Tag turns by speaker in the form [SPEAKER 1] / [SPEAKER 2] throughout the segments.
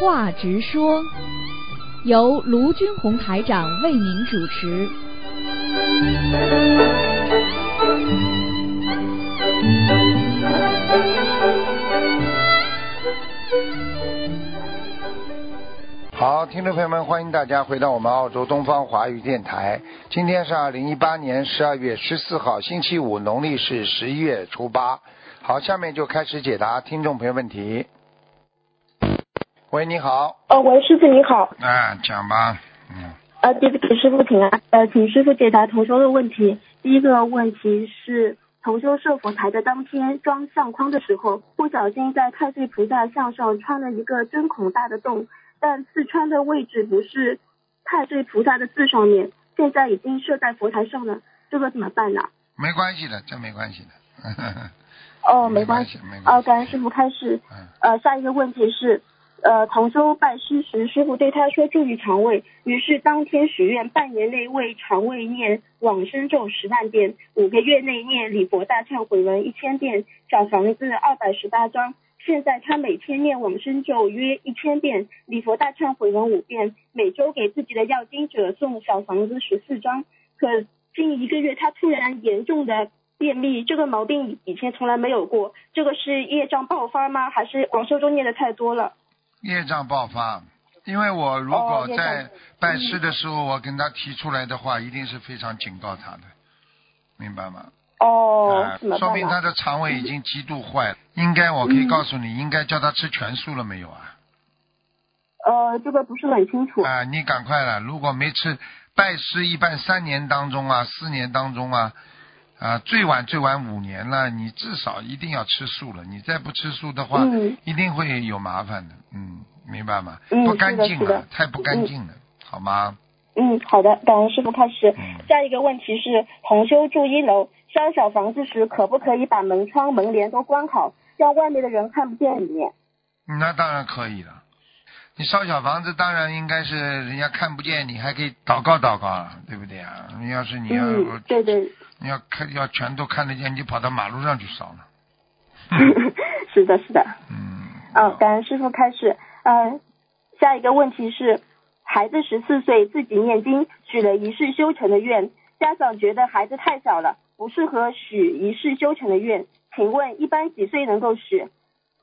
[SPEAKER 1] 话直说，由卢军红台长为您主持。
[SPEAKER 2] 好，听众朋友们，欢迎大家回到我们澳洲东方华语电台。今天是二零一八年十二月十四号，星期五，农历是十一月初八。好，下面就开始解答听众朋友问题。喂，你好。
[SPEAKER 3] 哦，喂，师傅你好。
[SPEAKER 2] 啊，讲吧。嗯。
[SPEAKER 3] 呃，弟子给师傅请安。呃，请师傅解答同修的问题。第一个问题是，同修设佛台的当天装相框的时候，不小心在太岁菩萨像上穿了一个针孔大的洞。但刺穿的位置不是太岁菩萨的字上面，现在已经设在佛台上了，这个怎么办呢？
[SPEAKER 2] 没关系的，这没关系的。
[SPEAKER 3] 哦，没关系。哦，感恩师傅开示。呃，下一个问题是，呃，同修拜师时，师傅对他说注意肠胃，于是当天许愿半年内为肠胃念往生咒十万遍，五个月内念礼佛大忏悔文一千遍，小房子二百十八张。现在他每天念往生咒约一千遍，礼佛大忏悔文五遍，每周给自己的要经者送小房子十四张。可近一个月他突然严重的便秘，这个毛病以前从来没有过，这个是业障爆发吗？还是往生咒念的太多了？
[SPEAKER 2] 业障爆发，因为我如果在拜师的时候我跟他提出来的话，一定是非常警告他的，明白吗？
[SPEAKER 3] 哦，
[SPEAKER 2] 说明他的肠胃已经极度坏了。应该，我可以告诉你，应该叫他吃全素了没有啊？
[SPEAKER 3] 呃，这个不是很清楚。
[SPEAKER 2] 啊，你赶快了，如果没吃，拜师一般三年当中啊，四年当中啊，啊，最晚最晚五年了，你至少一定要吃素了。你再不吃素的话，一定会有麻烦的。嗯，明白吗？不干净了，太不干净了，好吗？
[SPEAKER 3] 嗯，好的，感恩师傅开始。下一个问题是，同修住一楼。烧小房子时，可不可以把门窗、门帘都关好，让外面的人看不见里面？
[SPEAKER 2] 那当然可以了。你烧小房子，当然应该是人家看不见，你还可以祷告祷告，对不对啊？你要是你要，
[SPEAKER 3] 对对，
[SPEAKER 2] 你要看要全都看得见，你跑到马路上去烧了。
[SPEAKER 3] 是的，是的。嗯。哦，感恩师傅开始。嗯，下一个问题是，孩子十四岁，自己念经，许了一世修成的愿，家长觉得孩子太小了。不适合许一世修成的愿，请问一般几岁能够许？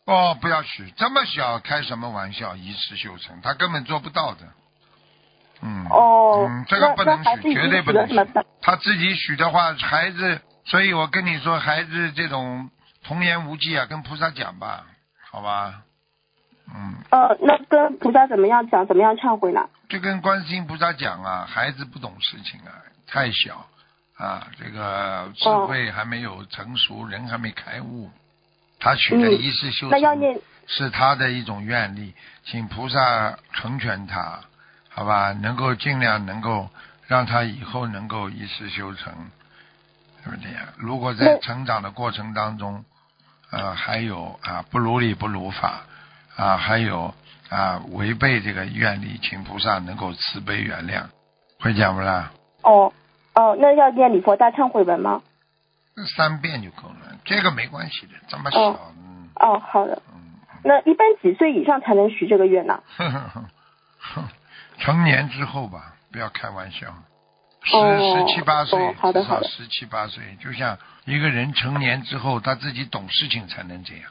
[SPEAKER 2] 哦，不要许，这么小开什么玩笑？一世修成，他根本做不到的。嗯。
[SPEAKER 3] 哦。
[SPEAKER 2] 嗯，这个不能许，绝对不能许。他自己许的话，孩子，所以我跟你说，孩子这种童言无忌啊，跟菩萨讲吧，好吧？嗯。
[SPEAKER 3] 呃，那跟菩萨怎么样讲？怎么样忏悔呢？
[SPEAKER 2] 就跟观世音菩萨讲啊，孩子不懂事情啊，太小。啊，这个智慧还没有成熟，人还没开悟，他许的一世修成是他的一种愿力，请菩萨成全他，好吧？能够尽量能够让他以后能够一世修成，是不是这样？如果在成长的过程当中，呃，还有啊不如理不如法啊，还有啊违背这个愿力，请菩萨能够慈悲原谅，会讲不啦？
[SPEAKER 3] 哦。哦，那要念礼佛大忏悔文吗？
[SPEAKER 2] 三遍就够了，这个没关系的，这么小。
[SPEAKER 3] 哦，好的。嗯。那一般几岁以上才能许这个愿呢？
[SPEAKER 2] 成年之后吧，不要开玩笑。十十七八岁，至少十七八岁，就像一个人成年之后，他自己懂事情才能这样。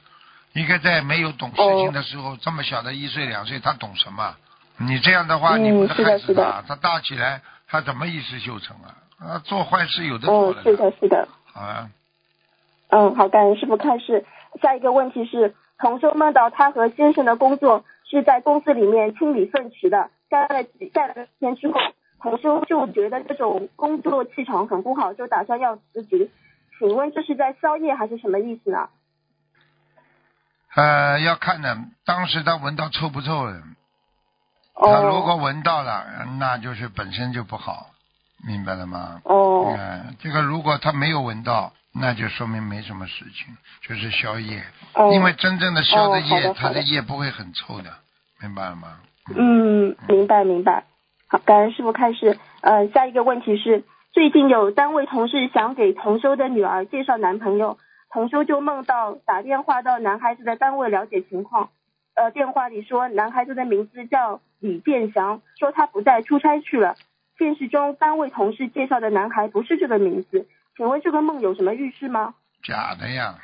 [SPEAKER 2] 一个在没有懂事情的时候，这么小的一岁两岁，他懂什么？你这样的话，你不是害死他？他大起来，他怎么一世修成啊？啊，做坏事有的。
[SPEAKER 3] 嗯，是的，是的。
[SPEAKER 2] 好啊。
[SPEAKER 3] 嗯，好，感恩师傅开示。下一个问题是，同修梦到他和先生的工作是在公司里面清理粪池的，干了几干了天之后，同修就觉得这种工作气场很不好，就打算要辞职。请问这是在宵夜还是什么意思呢？
[SPEAKER 2] 呃，要看的，当时他闻到臭不臭的。他如果闻到了，那就是本身就不好。明白了吗？
[SPEAKER 3] 哦，
[SPEAKER 2] 嗯，这个如果他没有闻到，那就说明没什么事情，就是消业。哦，因为真正的消的业，他的业不会很臭的，明白了吗？
[SPEAKER 3] 嗯，明白明白。好，感恩师傅开始。呃，下一个问题是，最近有单位同事想给同修的女儿介绍男朋友，同修就梦到打电话到男孩子的单位了解情况，呃电话里说男孩子的名字叫李建祥，说他不在出差去了。现实中单位同事介绍的男孩不是这个名字，请问这个梦有什么预示吗？
[SPEAKER 2] 假的呀，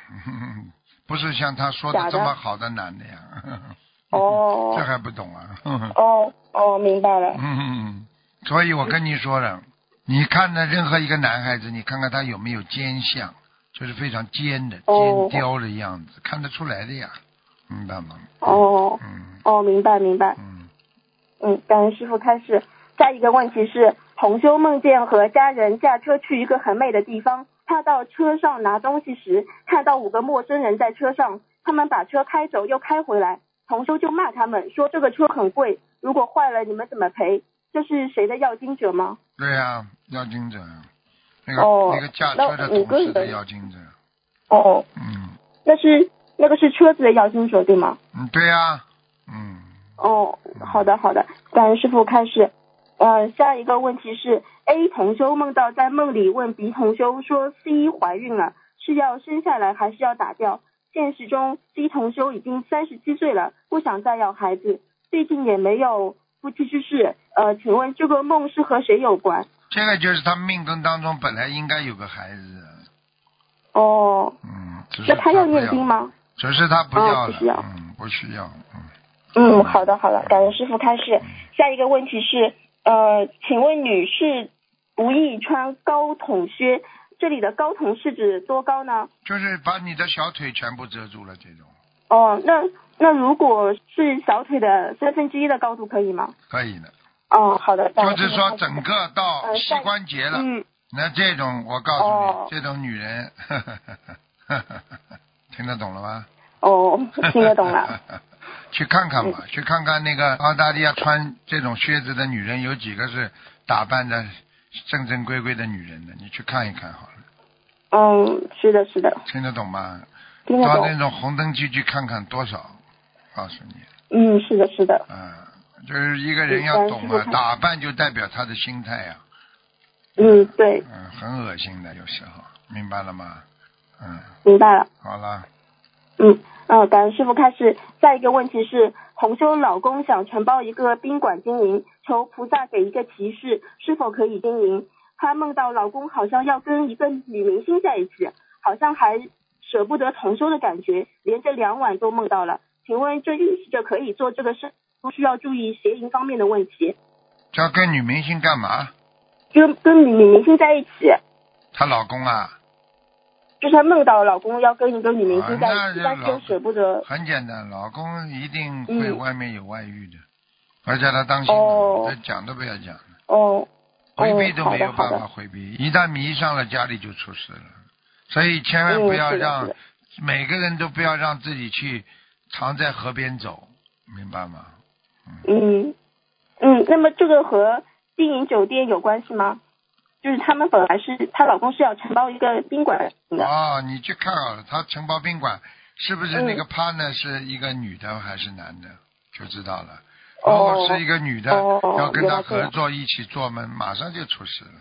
[SPEAKER 2] 不是像他说的这么好的男的呀。
[SPEAKER 3] 哦。
[SPEAKER 2] 这还不懂啊？
[SPEAKER 3] 哦哦，明白了。
[SPEAKER 2] 嗯嗯嗯，所以我跟你说了，你看的任何一个男孩子，你看看他有没有奸相，就是非常尖的、尖雕的样子，看得出来的呀，明白吗？
[SPEAKER 3] 哦。
[SPEAKER 2] 嗯。
[SPEAKER 3] 哦，明白明白。
[SPEAKER 2] 嗯。
[SPEAKER 3] 嗯，感恩师傅开始。下一个问题是，同修梦见和家人驾车去一个很美的地方，他到车上拿东西时，看到五个陌生人在车上，他们把车开走又开回来，同修就骂他们说这个车很贵，如果坏了你们怎么赔？这是谁的要经者吗？
[SPEAKER 2] 对呀，要经者，那个那个驾车的同事的要经者。
[SPEAKER 3] 哦。
[SPEAKER 2] 嗯。
[SPEAKER 3] 那是那个是车子的要经者对吗？
[SPEAKER 2] 嗯，对呀。嗯。
[SPEAKER 3] 哦，好的好的，感恩师傅开始。呃，下一个问题是，A 同修梦到在梦里问 B 同修说，C 怀孕了，是要生下来还是要打掉？现实中姬同修已经三十七岁了，不想再要孩子，最近也没有夫妻之事。呃，请问这个梦是和谁有关？
[SPEAKER 2] 这个就是他命根当中本来应该有个孩子。
[SPEAKER 3] 哦。
[SPEAKER 2] 嗯。
[SPEAKER 3] 那他要念经吗？
[SPEAKER 2] 只是他不要
[SPEAKER 3] 了。不需要。
[SPEAKER 2] 嗯，不需要。嗯。
[SPEAKER 3] 嗯，好的好的，感恩师傅开始。下一个问题是。呃，请问女士不宜穿高筒靴，这里的高筒是指多高呢？
[SPEAKER 2] 就是把你的小腿全部遮住了这种。
[SPEAKER 3] 哦，那那如果是小腿的三分之一的高度可以吗？
[SPEAKER 2] 可以的。
[SPEAKER 3] 哦，好的。
[SPEAKER 2] 就是说整个到膝关节了，嗯那这种我告诉你，这种女人，听得懂了吗？
[SPEAKER 3] 哦，听得懂了。
[SPEAKER 2] 去看看吧，去看看那个澳大利亚穿这种靴子的女人有几个是打扮的正正规规的女人的，你去看一看好了。
[SPEAKER 3] 嗯，是的，是的。
[SPEAKER 2] 听得懂吗？
[SPEAKER 3] 听得懂。
[SPEAKER 2] 到那种红灯区去看看多少，告诉你。
[SPEAKER 3] 嗯，是的，是的。
[SPEAKER 2] 嗯，就是一个人要懂啊，打扮就代表他的心态呀。
[SPEAKER 3] 嗯，对。
[SPEAKER 2] 嗯，很恶心的，有时候，明白了吗？嗯。
[SPEAKER 3] 明白了。
[SPEAKER 2] 好了。
[SPEAKER 3] 嗯。嗯，感恩师傅开始。下一个问题是，红修老公想承包一个宾馆经营，求菩萨给一个提示，是否可以经营？她梦到老公好像要跟一个女明星在一起，好像还舍不得同修的感觉，连着两晚都梦到了。请问这预示着可以做这个事，不需要注意邪淫方面的问题？
[SPEAKER 2] 要跟女明星干嘛？
[SPEAKER 3] 就跟女女明星在一起。
[SPEAKER 2] 她老公啊？
[SPEAKER 3] 就是她梦到老公要跟一个女明星在一起，但是又舍不得。
[SPEAKER 2] 很简单，老公一定会外面有外遇的，而且他当心，他讲都不要讲。
[SPEAKER 3] 哦。
[SPEAKER 2] 回避都没有办法回避，一旦迷上了，家里就出事了。所以千万不要让每个人都不要让自己去常在河边走，明白吗？
[SPEAKER 3] 嗯嗯，那么这个和经营酒店有关系吗？就是他们本来是她老公是要承包一个宾馆的。
[SPEAKER 2] 哦，你去看啊，他承包宾馆是不是那个 partner 是一个女的还是男的，就知道了。如果是一个女的，要跟他合作一起做门，马上就出事了。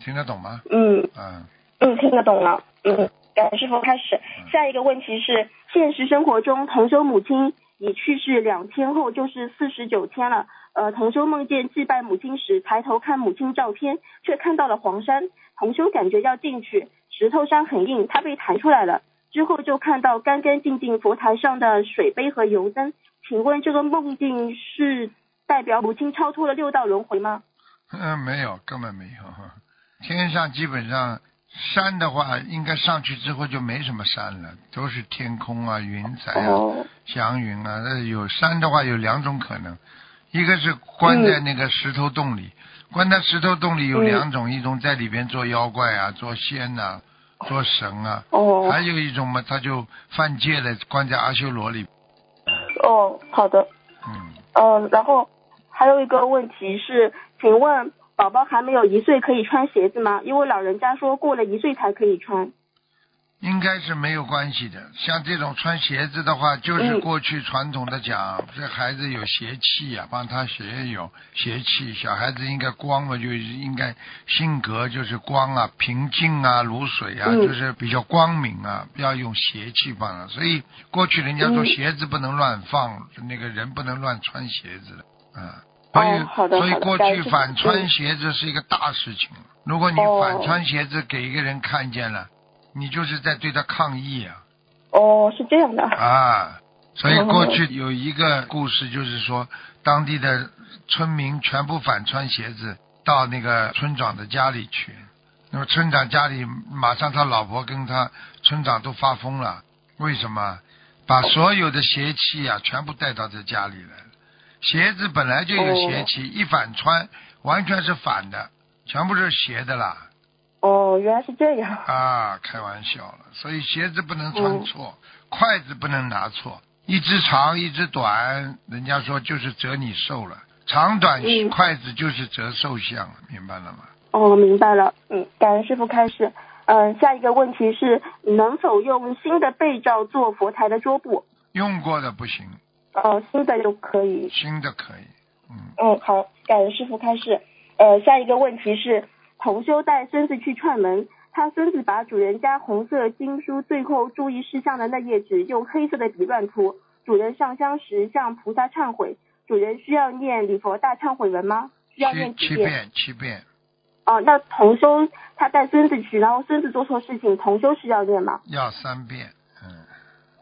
[SPEAKER 2] 听得懂吗？
[SPEAKER 3] 嗯。嗯。嗯，听得懂了。嗯，感谢师傅开始。下一个问题是：现实生活中，同修母亲已去世两天后，就是四十九天了。呃，同修梦见祭拜母亲时，抬头看母亲照片，却看到了黄山。同修感觉要进去，石头山很硬，他被弹出来了。之后就看到干干净净佛台上的水杯和油灯。请问这个梦境是代表母亲超脱了六道轮回吗？
[SPEAKER 2] 嗯，没有，根本没有。天上基本上山的话，应该上去之后就没什么山了，都是天空啊、云彩啊、祥云啊。那有山的话，有两种可能。一个是关在那个石头洞里，关在石头洞里有两种，一种在里边做妖怪啊，做仙呐，做神啊，哦还有一种嘛，他就犯戒了，关在阿修罗里。
[SPEAKER 3] 哦，好的。嗯。嗯，然后还有一个问题是，请问宝宝还没有一岁可以穿鞋子吗？因为老人家说过了一岁才可以穿。
[SPEAKER 2] 应该是没有关系的。像这种穿鞋子的话，就是过去传统的讲，这孩子有邪气呀，帮他鞋有邪气。小孩子应该光嘛，就应该性格就是光啊，平静啊，如水啊，就是比较光明啊，不要用邪气帮他。所以过去人家说鞋子不能乱放，那个人不能乱穿鞋子的，啊。所以所以过去反穿鞋子是一个大事情。如果你反穿鞋子给一个人看见了。你就是在对他抗议啊！
[SPEAKER 3] 哦，是这样的
[SPEAKER 2] 啊，所以过去有一个故事，就是说当地的村民全部反穿鞋子到那个村长的家里去，那么村长家里马上他老婆跟他村长都发疯了，为什么？把所有的邪气啊全部带到这家里来了，鞋子本来就有邪气，一反穿完全是反的，全部是邪的啦。
[SPEAKER 3] 哦，原来是这样
[SPEAKER 2] 啊！开玩笑了，所以鞋子不能穿错，筷子不能拿错，一只长一只短，人家说就是折你寿了，长短筷子就是折寿相，明白了吗？
[SPEAKER 3] 哦，明白了。嗯，感恩师傅开始。嗯，下一个问题是能否用新的被罩做佛台的桌布？
[SPEAKER 2] 用过的不行。
[SPEAKER 3] 哦，新的就可以。
[SPEAKER 2] 新的可以。嗯。
[SPEAKER 3] 嗯，好，感恩师傅开始。呃，下一个问题是。同修带孙子去串门，他孙子把主人家红色经书最后注意事项的那页纸用黑色的笔乱涂。主人上香时向菩萨忏悔，主人需要念礼佛大忏悔文吗？需要念
[SPEAKER 2] 七遍？七遍。
[SPEAKER 3] 哦，那同修他带孙子去，然后孙子做错事情，同修是要念吗？
[SPEAKER 2] 要三遍。
[SPEAKER 3] 嗯。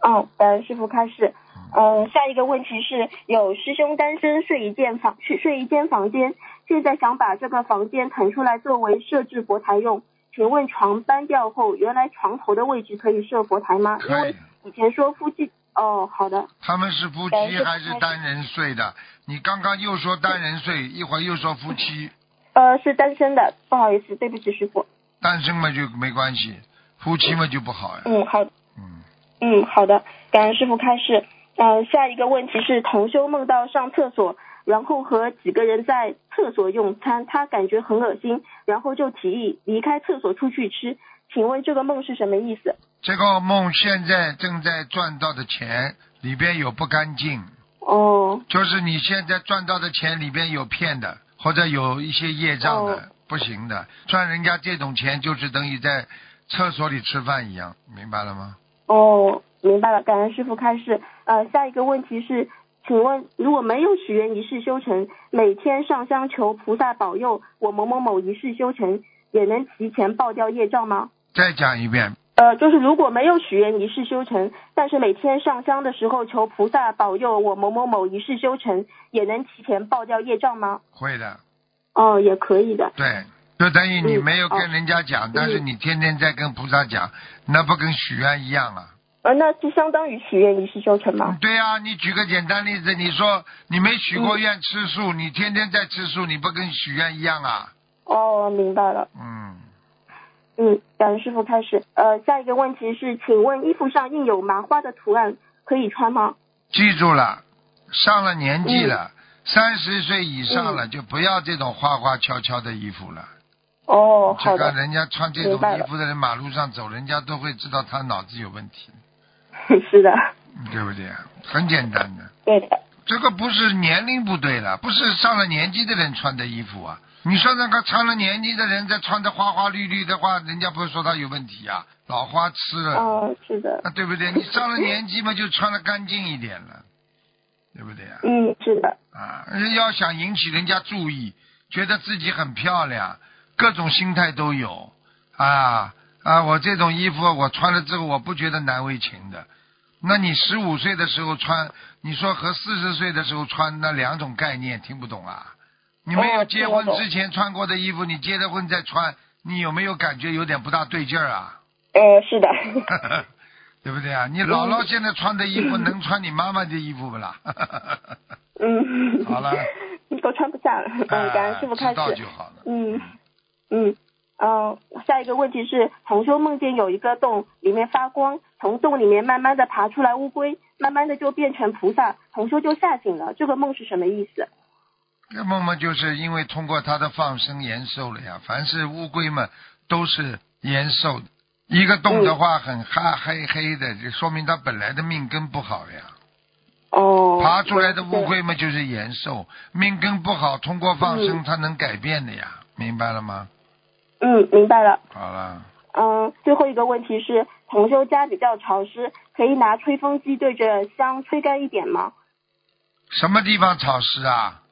[SPEAKER 3] 哦，感恩师傅开始。嗯，下一个问题是有师兄单身睡一间房，去睡一间房间，现在想把这个房间腾出来作为设置佛台用，请问床搬掉后，原来床头的位置可以设佛台吗？因为以前说夫妻，哦，好的。
[SPEAKER 2] 他们是夫妻还是单人睡的？你刚刚又说单人睡，一会儿又说夫妻。
[SPEAKER 3] 呃，是单身的，不好意思，对不起师傅。
[SPEAKER 2] 单身嘛就没关系，夫妻嘛就不好呀。
[SPEAKER 3] 嗯，好。嗯。嗯，好的，感恩师傅开示。呃，下一个问题是同修梦到上厕所，然后和几个人在厕所用餐，他感觉很恶心，然后就提议离开厕所出去吃。请问这个梦是什么意思？
[SPEAKER 2] 这个梦现在正在赚到的钱里边有不干净。
[SPEAKER 3] 哦。
[SPEAKER 2] 就是你现在赚到的钱里边有骗的，或者有一些业障的，不行的。赚人家这种钱就是等于在厕所里吃饭一样，明白了吗？
[SPEAKER 3] 哦。明白了，感恩师傅开示。呃，下一个问题是，请问如果没有许愿一世修成，每天上香求菩萨保佑我某某某一世修成，也能提前报掉业障吗？
[SPEAKER 2] 再讲一遍。
[SPEAKER 3] 呃，就是如果没有许愿一世修成，但是每天上香的时候求菩萨保佑我某某某一世修成，也能提前报掉业障吗？
[SPEAKER 2] 会的。
[SPEAKER 3] 哦，也可以的。
[SPEAKER 2] 对，就等于你没有跟人家讲，但是你天天在跟菩萨讲，那不跟许愿一样啊？
[SPEAKER 3] 呃，那就相当于许愿一世修成吗？
[SPEAKER 2] 对呀，你举个简单例子，你说你没许过愿吃素，你天天在吃素，你不跟许愿一样啊？
[SPEAKER 3] 哦，明白了。嗯。嗯，感恩师傅开始。呃，下一个问题是，请问衣服上印有麻花的图案可以穿吗？
[SPEAKER 2] 记住了，上了年纪了，三十岁以上了，就不要这种花花俏俏的衣服了。
[SPEAKER 3] 哦，好
[SPEAKER 2] 的。人家穿这种衣服的人马路上走，人家都会知道他脑子有问题。
[SPEAKER 3] 是的，
[SPEAKER 2] 对不对？很简单的。
[SPEAKER 3] 对的。
[SPEAKER 2] 这个不是年龄不对了，不是上了年纪的人穿的衣服啊。你说那个上了年纪的人在穿的花花绿绿的话，人家不是说他有问题啊，老花痴了。
[SPEAKER 3] 哦，是的。
[SPEAKER 2] 啊，对不对？你上了年纪嘛，就穿的干净一点了，对不对啊？
[SPEAKER 3] 嗯，是的。
[SPEAKER 2] 啊，要想引起人家注意，觉得自己很漂亮，各种心态都有啊。啊，我这种衣服我穿了之后，我不觉得难为情的。那你十五岁的时候穿，你说和四十岁的时候穿那两种概念，听不懂啊？你没有结婚之前穿过的衣服，你结了婚再穿，你有没有感觉有点不大对劲儿啊？
[SPEAKER 3] 呃，是的。
[SPEAKER 2] 对不对啊？你姥姥现在穿的衣服能穿你妈妈的衣服不啦？
[SPEAKER 3] 嗯。
[SPEAKER 2] 好了。
[SPEAKER 3] 都穿不下了。嗯，感恩师傅开始。
[SPEAKER 2] 知道就好了。
[SPEAKER 3] 嗯。嗯。嗯，下一个问题是，同修梦见有一个洞，里面发光，从洞里面慢慢的爬出来乌龟，慢慢的就变成菩萨，同修就吓醒了。这个梦是什么意思？
[SPEAKER 2] 这梦嘛，就是因为通过他的放生延寿了呀。凡是乌龟嘛，都是延寿，一个洞的话很黑黑黑的，就说明他本来的命根不好呀。
[SPEAKER 3] 哦。
[SPEAKER 2] 爬出来的乌龟嘛，就是延寿，命根不好，通过放生它能改变的呀，明白了吗？
[SPEAKER 3] 嗯，明白了。
[SPEAKER 2] 好了。
[SPEAKER 3] 嗯，最后一个问题是，同修家比较潮湿，可以拿吹风机对着香吹干一点吗？
[SPEAKER 2] 什么地方潮湿啊？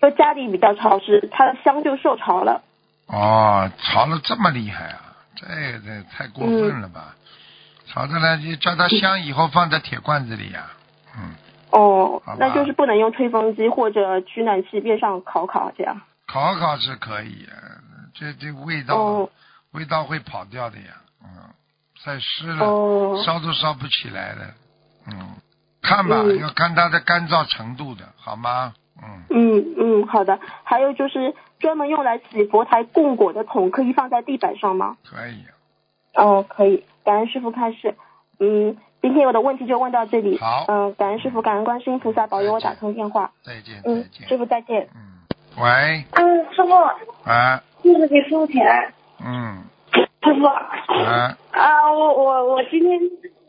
[SPEAKER 3] 说家里比较潮湿，它的香就受潮了。
[SPEAKER 2] 哦，潮了这么厉害啊！这这太过分了吧？潮的呢，就叫它香，以后放在铁罐子里呀。嗯。
[SPEAKER 3] 哦，那就是不能用吹风机或者取暖器边上烤烤这样。
[SPEAKER 2] 烤烤是可以，这这味道味道会跑掉的呀。嗯，太湿了，烧都烧不起来的。嗯，看吧，要看它的干燥程度的，好吗？
[SPEAKER 3] 嗯嗯嗯，好的。还有就是专门用来洗佛台供果的桶，可以放在地板上吗？
[SPEAKER 2] 可以。
[SPEAKER 3] 哦，可以。感恩师傅开示。嗯，今天我的问题就问到这里。
[SPEAKER 2] 好。
[SPEAKER 3] 嗯，感恩师傅，感恩观世音菩萨保佑我打通电话。
[SPEAKER 2] 再见。
[SPEAKER 3] 嗯，师傅再见。
[SPEAKER 2] 嗯。喂。
[SPEAKER 4] 嗯，师傅。
[SPEAKER 2] 啊。
[SPEAKER 4] 弟子给师傅请安。
[SPEAKER 2] 嗯。
[SPEAKER 4] 师傅。啊。啊，我我我今天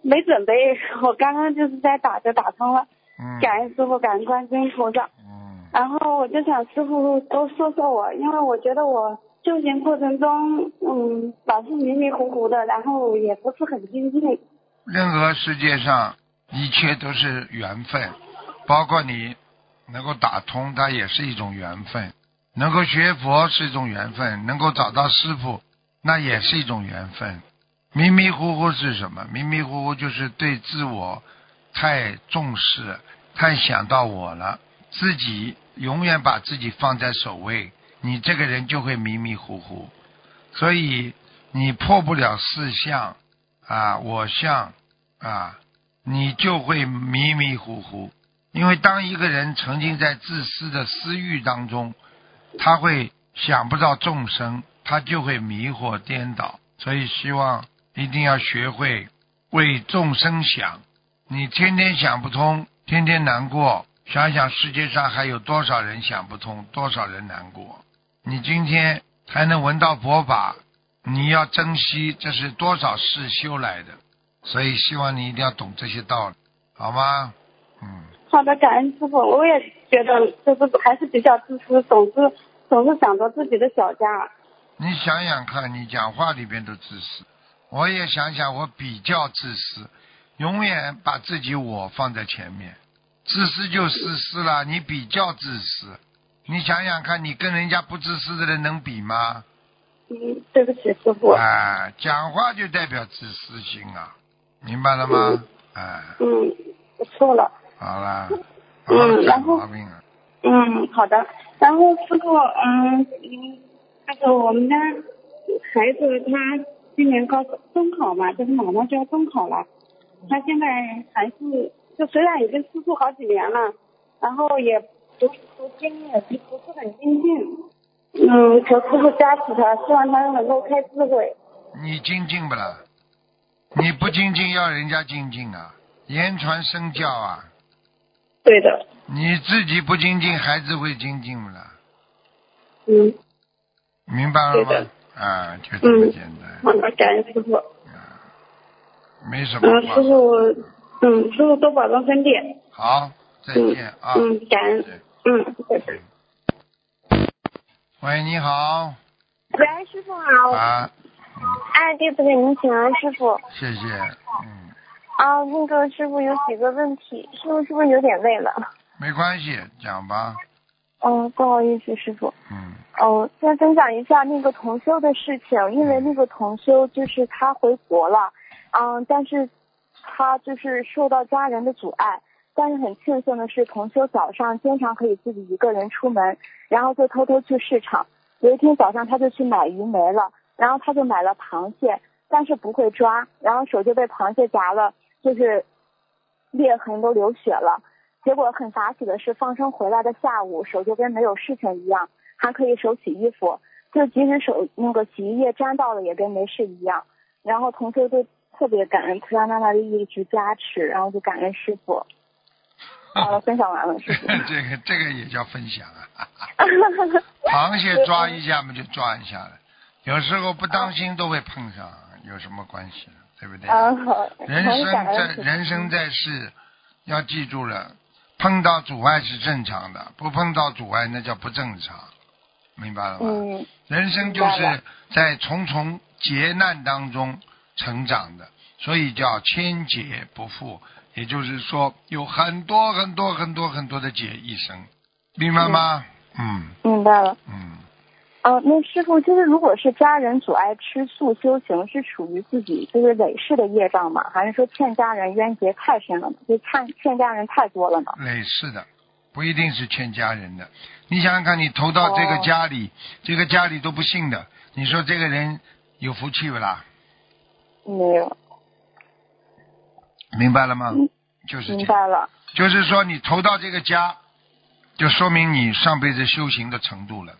[SPEAKER 4] 没准备，我刚刚就是在打就打通了。
[SPEAKER 2] 嗯。
[SPEAKER 4] 感恩师傅，感恩观世音菩萨。嗯然后我就想师傅多说说我，因为我觉得我修行过程中，嗯，老是迷迷糊糊的，然后也不是很精进。
[SPEAKER 2] 任何世界上一切都是缘分，包括你能够打通，它也是一种缘分；能够学佛是一种缘分，能够找到师傅，那也是一种缘分。迷迷糊糊是什么？迷迷糊糊就是对自我太重视，太想到我了。自己永远把自己放在首位，你这个人就会迷迷糊糊，所以你破不了四相啊，我相啊，你就会迷迷糊糊。因为当一个人沉浸在自私的私欲当中，他会想不到众生，他就会迷惑颠倒。所以希望一定要学会为众生想，你天天想不通，天天难过。想想世界上还有多少人想不通，多少人难过。你今天还能闻到佛法，你要珍惜，这是多少世修来的。所以希望你一定要懂这些道理，好吗？嗯。
[SPEAKER 4] 好的，感恩师傅。我也觉得就是还是比较自私，总是总是想着自己的小家。
[SPEAKER 2] 你想想看，你讲话里边都自私，我也想想，我比较自私，永远把自己我放在前面。自私就自私了，你比较自私，你想想看，你跟人家不自私的人能比吗？
[SPEAKER 4] 嗯，对不起，师傅。
[SPEAKER 2] 哎，讲话就代表自私心啊，明白了吗？
[SPEAKER 4] 哎。嗯，我错了。
[SPEAKER 2] 好了。
[SPEAKER 4] 嗯，然后。嗯，好的。然后师傅，嗯嗯，那个我们家孩子他今年高中考嘛，就是马上就要中考了，他现在还是。就虽然已经吃素好几年了，然后也读读经也不是很精进，嗯，求师傅加持他，希望他能够开智慧。
[SPEAKER 2] 你精进不啦？你不精进要人家精进啊，言传身教啊。
[SPEAKER 4] 对的。
[SPEAKER 2] 你自己不精进，孩子会精进了？
[SPEAKER 4] 嗯。
[SPEAKER 2] 明白了吗？啊，就这么简单。
[SPEAKER 4] 好的，感恩师傅。
[SPEAKER 2] 啊，没什么。
[SPEAKER 4] 嗯，师傅。嗯，师傅多保重身体。
[SPEAKER 2] 好，再见
[SPEAKER 4] 啊。嗯，感恩。嗯，再见。
[SPEAKER 2] 喂，你好。
[SPEAKER 5] 喂，师傅好。
[SPEAKER 2] 啊。
[SPEAKER 5] 哎，弟子给您请安，师傅。
[SPEAKER 2] 谢谢。嗯。
[SPEAKER 5] 啊，那个师傅有几个问题，师傅是不是有点累了？
[SPEAKER 2] 没关系，讲吧。
[SPEAKER 5] 哦，不好意思，师傅。
[SPEAKER 2] 嗯。
[SPEAKER 5] 哦，先分享一下那个同修的事情，因为那个同修就是他回国了，嗯，但是。他就是受到家人的阻碍，但是很庆幸的是，同修早上经常可以自己一个人出门，然后就偷偷去市场。有一天早上，他就去买鱼没了，然后他就买了螃蟹，但是不会抓，然后手就被螃蟹夹了，就是裂痕都流血了。结果很法喜的是，放生回来的下午，手就跟没有事情一样，还可以手洗衣服，就即使手那个洗衣液沾到了，也跟没事一样。然后同修就。特别感恩菩萨妈妈的一直加持，然后就感恩师傅。好了，分享完了。
[SPEAKER 2] 这个这个也叫分享啊。螃蟹抓一下嘛，就抓一下了。有时候不当心都会碰上，有什么关系？对不对？
[SPEAKER 5] 啊，好。
[SPEAKER 2] 人生在人生在世，要记住了，碰到阻碍是正常的，不碰到阻碍那叫不正常，明白了吗？
[SPEAKER 5] 嗯。
[SPEAKER 2] 人生就是在重重劫难当中成长的，所以叫千劫不复。也就是说，有很多很多很多很多的劫一生，明白吗？嗯。
[SPEAKER 5] 明白了。
[SPEAKER 2] 嗯。
[SPEAKER 5] 啊，那师傅就是，如果是家人阻碍吃素修行，是属于自己就是累世的业障吗？还是说欠家人冤结太深了呢？就欠欠家人太多了呢？
[SPEAKER 2] 累世的，不一定是欠家人的。你想想看，你投到这个家里，这个家里都不信的，你说这个人有福气不啦？
[SPEAKER 5] 没有。
[SPEAKER 2] 明白了吗？就是
[SPEAKER 5] 明白了。
[SPEAKER 2] 就是说，你投到这个家，就说明你上辈子修行的程度了。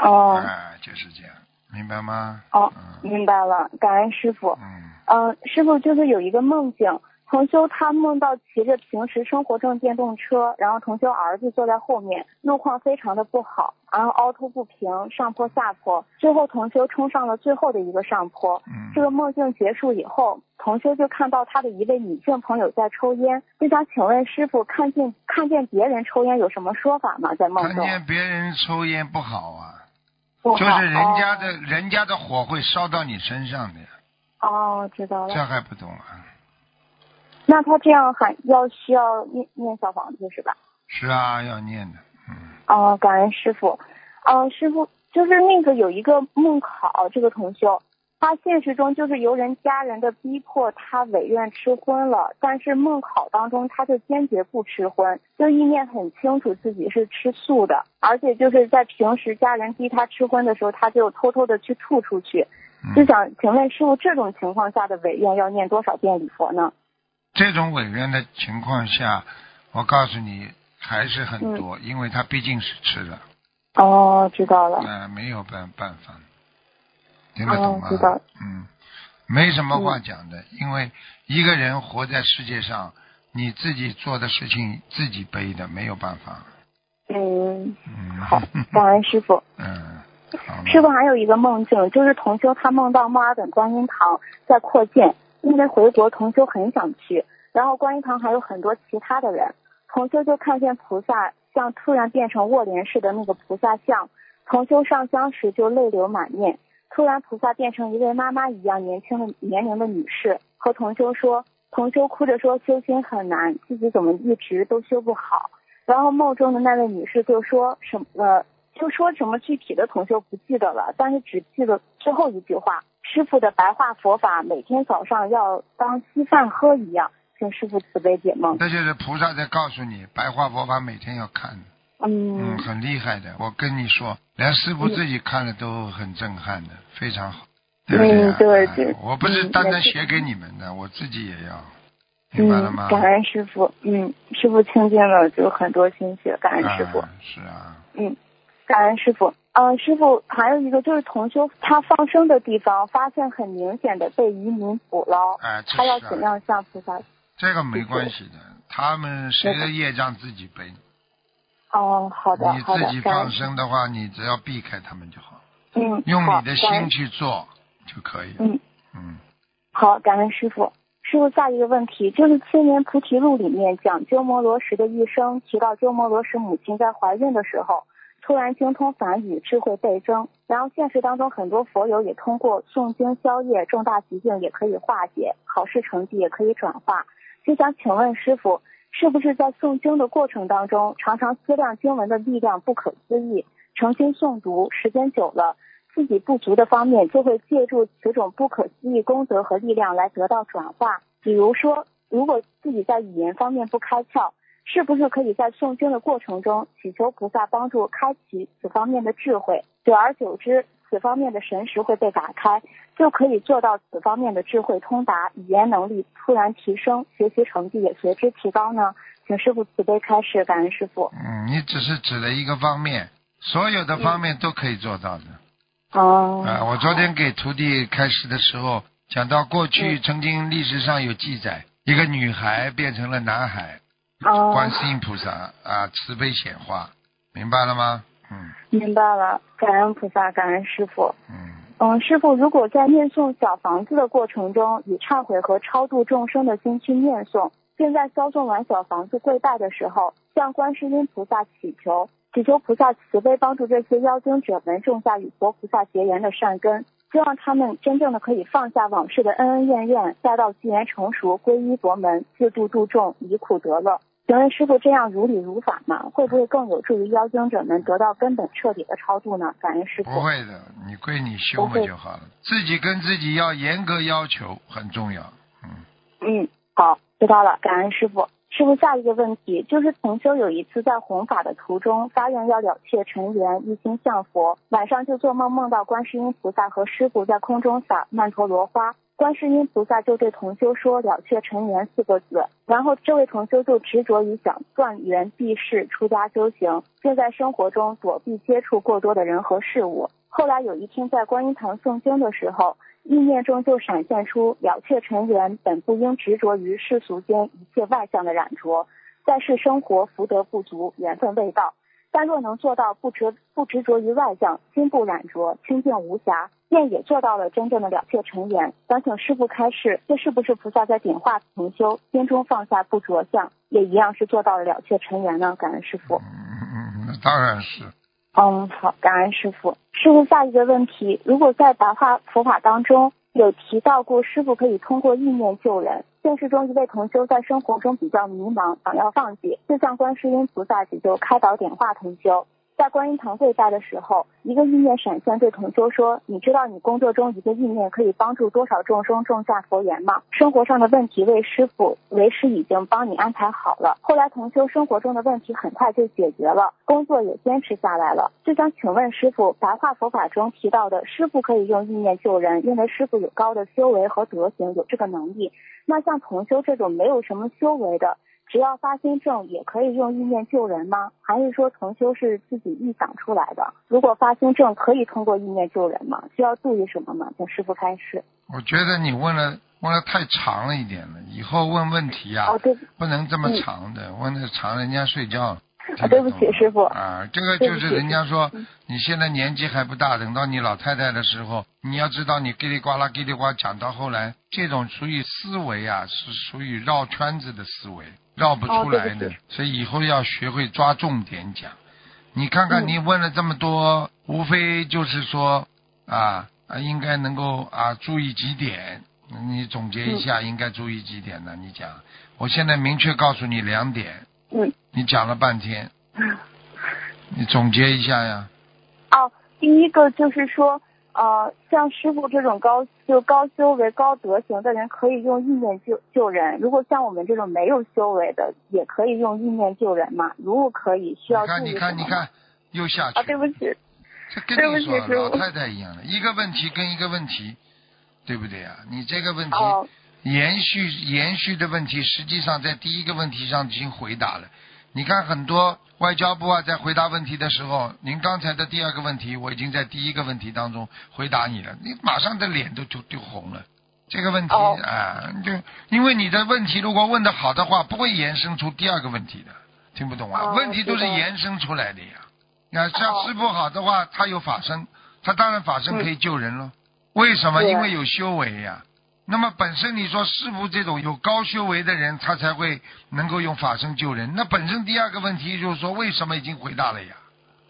[SPEAKER 5] 哦，
[SPEAKER 2] 哎，就是这样，明白吗？
[SPEAKER 5] 哦，明白了，感恩师傅。
[SPEAKER 2] 嗯，
[SPEAKER 5] 嗯，师傅就是有一个梦境，同修他梦到骑着平时生活中电动车，然后同修儿子坐在后面，路况非常的不好，然后凹凸不平，上坡下坡，最后同修冲上了最后的一个上坡。
[SPEAKER 2] 嗯，
[SPEAKER 5] 这个梦境结束以后，同修就看到他的一位女性朋友在抽烟，就想请问师傅，看见看见别人抽烟有什么说法吗？在梦中。
[SPEAKER 2] 看见别人抽烟不好啊。就是人家的，人家的火会烧到你身上的呀。
[SPEAKER 5] 哦，知道了。
[SPEAKER 2] 这还不懂啊？
[SPEAKER 5] 那他这样还要需要念念小房子是吧？
[SPEAKER 2] 是啊，要念的，嗯。
[SPEAKER 5] 哦，感恩师傅。哦，师傅，就是那个有一个梦考，这个同修。他现实中就是由人家人的逼迫，他违愿吃荤了。但是梦考当中，他就坚决不吃荤，就意念很清楚自己是吃素的，而且就是在平时家人逼他吃荤的时候，他就偷偷的去吐出去。就想请问师傅，这种情况下的违愿要念多少遍礼佛呢？
[SPEAKER 2] 这种违愿的情况下，我告诉你还是很多，因为他毕竟是吃的。
[SPEAKER 5] 哦，知道了。
[SPEAKER 2] 嗯，没有办办法。听得懂吗？嗯，没什么话讲的，因为一个人活在世界上，你自己做的事情自己背的，没有办法。
[SPEAKER 5] 嗯，
[SPEAKER 2] 嗯，
[SPEAKER 5] 好，感恩师傅。
[SPEAKER 2] 嗯，
[SPEAKER 5] 师傅还有一个梦境，就是同修他梦到墨尔本观音堂在扩建，因为回国同修很想去，然后观音堂还有很多其他的人，同修就看见菩萨像突然变成卧莲似的那个菩萨像，同修上香时就泪流满面。突然，菩萨变成一位妈妈一样年轻的年龄的女士，和同修说：“同修哭着说，修心很难，自己怎么一直都修不好。”然后梦中的那位女士就说什么，就说什么具体的同修不记得了，但是只记得最后一句话：“师傅的白话佛法，每天早上要当稀饭喝一样。”请师傅慈悲解梦。
[SPEAKER 2] 这就是菩萨在告诉你，白话佛法每天要看。
[SPEAKER 5] 嗯，
[SPEAKER 2] 很厉害的。我跟你说，连师傅自己看了都很震撼的，非常好。对
[SPEAKER 5] 对对，
[SPEAKER 2] 我不是单单写给你们的，我自己也要，明白了吗？
[SPEAKER 5] 感恩师傅，嗯，师傅听见了就很多心血，感恩师傅。
[SPEAKER 2] 是啊。
[SPEAKER 5] 嗯，感恩师傅。啊，师傅还有一个就是同修他放生的地方发现很明显的被渔民捕捞，他要怎样向菩萨？
[SPEAKER 2] 这个没关系的，他们谁的业障自己背。
[SPEAKER 5] 哦，好的，
[SPEAKER 2] 你自己放生的话，你只要避开他们就好。
[SPEAKER 5] 嗯，
[SPEAKER 2] 用你的心去做就可以。
[SPEAKER 5] 嗯
[SPEAKER 2] 嗯，
[SPEAKER 5] 好，感恩师傅。师傅，下一个问题就是《千年菩提录》里面讲鸠摩罗什的一生，提到鸠摩罗什母亲在怀孕的时候，突然精通梵语，智慧倍增。然后现实当中很多佛友也通过诵经消业，重大疾病也可以化解，考试成绩也可以转化。就想请问师傅。是不是在诵经的过程当中，常常思量经文的力量不可思议，诚心诵读，时间久了，自己不足的方面就会借助此种不可思议功德和力量来得到转化。比如说，如果自己在语言方面不开窍，是不是可以在诵经的过程中祈求菩萨帮助开启此方面的智慧？久而久之。此方面的神识会被打开，就可以做到此方面的智慧通达，语言能力突然提升，学习成绩也随之提高呢？请师傅慈悲开示，感恩师傅。
[SPEAKER 2] 嗯，你只是指了一个方面，所有的方面都可以做到的。
[SPEAKER 5] 哦。
[SPEAKER 2] 啊，我昨天给徒弟开示的时候，讲到过去曾经历史上有记载，一个女孩变成了男孩，观世音菩萨啊慈悲显化，明白了吗？嗯，
[SPEAKER 5] 明白了，感恩菩萨，感恩师傅。
[SPEAKER 2] 嗯，
[SPEAKER 5] 嗯，师傅，如果在念诵小房子的过程中，以忏悔和超度众生的心去念诵，并在消送完小房子跪拜的时候，向观世音菩萨祈求，祈求菩萨慈悲帮助这些妖精者们种下与佛菩萨结缘的善根，希望他们真正的可以放下往事的恩恩怨怨，待到机缘成熟，皈依佛门，自度度众，以苦得乐。请问师傅，这样如理如法吗？会不会更有助于妖精者们得到根本彻底的超度呢？感恩师傅。
[SPEAKER 2] 不会的，你归你修嘛就好了。自己跟自己要严格要求，很重要。
[SPEAKER 5] 嗯嗯，好，知道了。感恩师傅。师傅，下一个问题就是同修有一次在弘法的途中，发愿要了却尘缘，一心向佛，晚上就做梦梦到观世音菩萨和师傅在空中撒曼陀罗花。观世音菩萨就对同修说“了却尘缘”四个字，然后这位同修就执着于想断缘避世出家修行，并在生活中躲避接触过多的人和事物。后来有一天在观音堂诵经的时候，意念中就闪现出“了却尘缘”本不应执着于世俗间一切外向的染着，在世生活福德不足，缘分未到。但若能做到不执不执着于外相，心不染浊，清净无瑕，便也做到了真正的了却尘缘。想请师傅开示，这是不是菩萨在点化同修，心中放下不着相，也一样是做到了了却尘缘呢？感恩师傅。
[SPEAKER 2] 嗯嗯，当然是。
[SPEAKER 5] 嗯，好，感恩师傅。师傅，下一个问题，如果在白话佛法当中有提到过，师傅可以通过意念救人。现实中，一位同修在生活中比较迷茫，想要放弃，就向观世音菩萨祈求开导点化同修。在观音堂跪拜的时候，一个意念闪现，对同修说：“你知道你工作中一个意念可以帮助多少众生种下佛缘吗？生活上的问题，为师傅为师已经帮你安排好了。”后来同修生活中的问题很快就解决了，工作也坚持下来了。就想请问师傅，白话佛法中提到的师傅可以用意念救人，因为师傅有高的修为和德行，有这个能力。那像同修这种没有什么修为的。只要发心正，也可以用意念救人吗？还是说同修是自己臆想出来的？如果发心正，可以通过意念救人吗？需要注意什么吗？请师傅开示。
[SPEAKER 2] 我觉得你问了问了太长了一点了，以后问问题啊，不能这么长的，问的长人家睡觉。
[SPEAKER 5] 啊，对不起，师傅。
[SPEAKER 2] 啊，这个就是人家说，你现在年纪还不大，等到你老太太的时候，你要知道，你叽里呱啦叽里呱讲到后来，这种属于思维啊，是属于绕圈子的思维。绕不出来的，所以以后要学会抓重点讲。你看看，你问了这么多，无非就是说啊啊，应该能够啊注意几点。你总结一下，应该注意几点呢？你讲，我现在明确告诉你两点。
[SPEAKER 5] 嗯。
[SPEAKER 2] 你讲了半天，你总结一下呀。
[SPEAKER 5] 哦，第一个就是说。呃，像师傅这种高就高修为、高德行的人，可以用意念救救人。如果像我们这种没有修为的，也可以用意念救人嘛？如果可以，需要
[SPEAKER 2] 你看，你看，你看，又下去。
[SPEAKER 5] 啊，对不起。
[SPEAKER 2] 这跟你说老太太一样的，一个问题跟一个问题，对不对呀？你这个问题延续延续的问题，实际上在第一个问题上已经回答了。你看很多。外交部啊，在回答问题的时候，您刚才的第二个问题，我已经在第一个问题当中回答你了，你马上的脸都就就红了。这个问题啊，就因为你的问题如果问的好的话，不会延伸出第二个问题的，听不懂啊？问题都是延伸出来的呀。那像师傅好的话，他有法身，他当然法身可以救人了。为什么？因为有修为呀。那么本身你说师傅这种有高修为的人，他才会能够用法身救人。那本身第二个问题就是说，为什么已经回答了呀？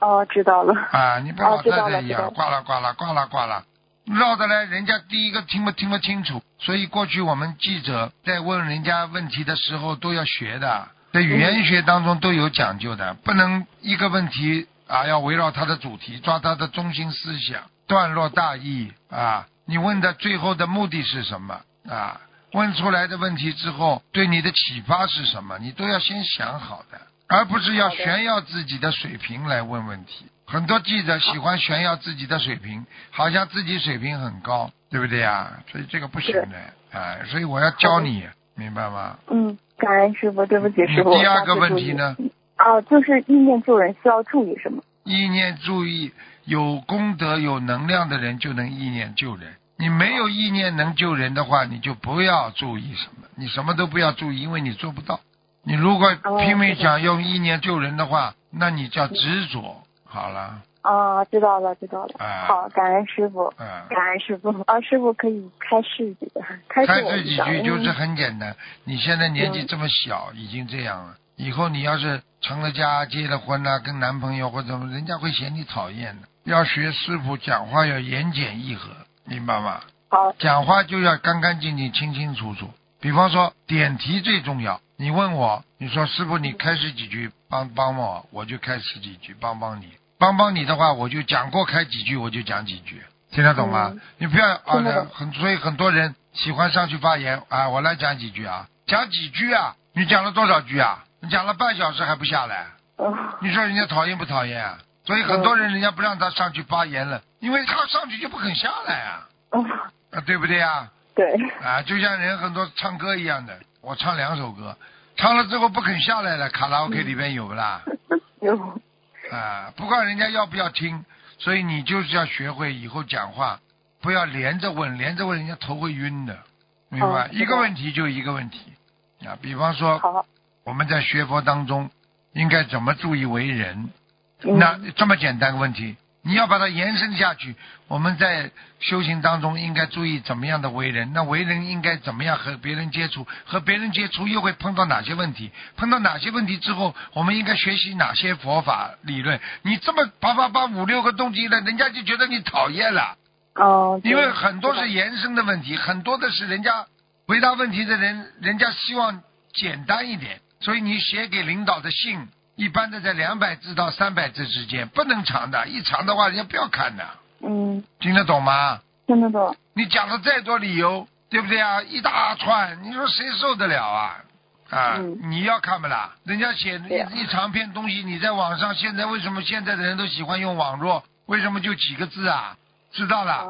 [SPEAKER 5] 哦，知道了。
[SPEAKER 2] 啊，你不老太太一样，呱啦呱啦呱啦呱啦，绕的来，人家第一个听不听不清楚。所以过去我们记者在问人家问题的时候都要学的，在语言学当中都有讲究的，不能一个问题啊要围绕它的主题，抓它的中心思想，段落大意啊。你问的最后的目的是什么啊？问出来的问题之后，对你的启发是什么？你都要先想好的，而不是要炫耀自己的水平来问问题。很多记者喜欢炫耀自己的水平，好像自己水平很高，对不对呀？所以这个不行的，啊，所以我要教你，明白吗？
[SPEAKER 5] 嗯，感恩师傅，对不起师傅。
[SPEAKER 2] 第二个问题呢？
[SPEAKER 5] 哦，就是意念救人需要注意什么？
[SPEAKER 2] 意念注意。有功德、有能量的人就能意念救人。你没有意念能救人的话，你就不要注意什么，你什么都不要注意，因为你做不到。你如果拼命想用意念救人的话，那你叫执着。好了。
[SPEAKER 6] 啊，知道了，知道了。啊好，感恩师傅。
[SPEAKER 2] 嗯。
[SPEAKER 6] 感恩师傅。啊，师傅可以开示几句，开
[SPEAKER 2] 示几句就是很简单。你现在年纪这么小，已经这样了。以后你要是成了家、结了婚了，跟男朋友或者人家会嫌你讨厌的。要学师傅讲话要言简意赅，明白吗？
[SPEAKER 6] 好。
[SPEAKER 2] 讲话就要干干净净、清清楚楚。比方说点题最重要。你问我，你说师傅，你开始几句帮帮我，我就开始几句帮帮你。帮帮你的话，我就讲过开几句，我就讲几句，听得懂吗？你不要啊，很所以很多人喜欢上去发言啊，我来讲几句啊，讲几句啊？你讲了多少句啊？你讲了半小时还不下来？你说人家讨厌不讨厌啊？所以很多人人家不让他上去发言了，因为他上去就不肯下来啊，啊对不对啊？
[SPEAKER 6] 对。
[SPEAKER 2] 啊，就像人很多唱歌一样的，我唱两首歌，唱了之后不肯下来了，卡拉 OK 里边有不啦？
[SPEAKER 6] 有。
[SPEAKER 2] 啊，不管人家要不要听，所以你就是要学会以后讲话，不要连着问，连着问人家头会晕的，明白？一个问题就一个问题啊。比方说，我们在学佛当中应该怎么注意为人？那这么简单的问题。你要把它延伸下去，我们在修行当中应该注意怎么样的为人？那为人应该怎么样和别人接触？和别人接触又会碰到哪些问题？碰到哪些问题之后，我们应该学习哪些佛法理论？你这么叭叭叭五六个动机了，人家就觉得你讨厌了。
[SPEAKER 6] 哦。
[SPEAKER 2] 因为很多是延伸的问题，很多的是人家回答问题的人，人家希望简单一点，所以你写给领导的信。一般的在两百字到三百字之间，不能长的，一长的话人家不要看的。
[SPEAKER 6] 嗯。
[SPEAKER 2] 听得懂吗？
[SPEAKER 6] 听得懂。
[SPEAKER 2] 你讲了再多理由，对不对啊？一大串，你说谁受得了啊？啊，你要看不啦？人家写一一长篇东西，你在网上现在为什么现在的人都喜欢用网络？为什么就几个字啊？知道了。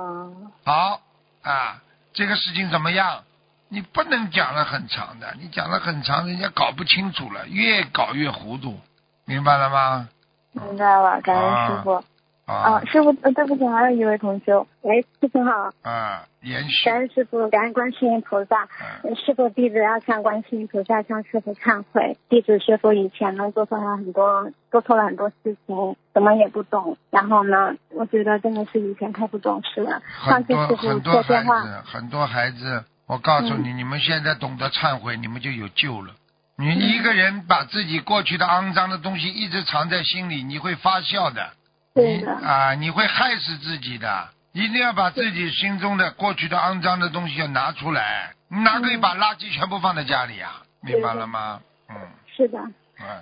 [SPEAKER 2] 好啊，这个事情怎么样？你不能讲了很长的，你讲了很长，人家搞不清楚了，越搞越糊涂。明白了吗？
[SPEAKER 6] 明白了，感恩师傅。
[SPEAKER 2] 啊，
[SPEAKER 6] 师傅，对不起，还有一位同修。喂，师傅好。
[SPEAKER 2] 啊，延续。
[SPEAKER 6] 感恩师傅，感恩观世音菩萨。嗯。师傅，弟子要向观世音菩萨向师傅忏悔。弟子师傅以前呢做错了很多，做错了很多事情，什么也不懂。然后呢，我觉得真的是以前太不懂事了。
[SPEAKER 2] 很多很多孩子，很多孩子，我告诉你，你们现在懂得忏悔，你们就有救了。你一个人把自己过去的肮脏的东西一直藏在心里，你会发笑的。
[SPEAKER 6] 对
[SPEAKER 2] 啊，你会害死自己的。一定要把自己心中的过去的肮脏的东西要拿出来。你哪可以把垃圾全部放在家里啊？明白了吗？嗯。
[SPEAKER 6] 是的。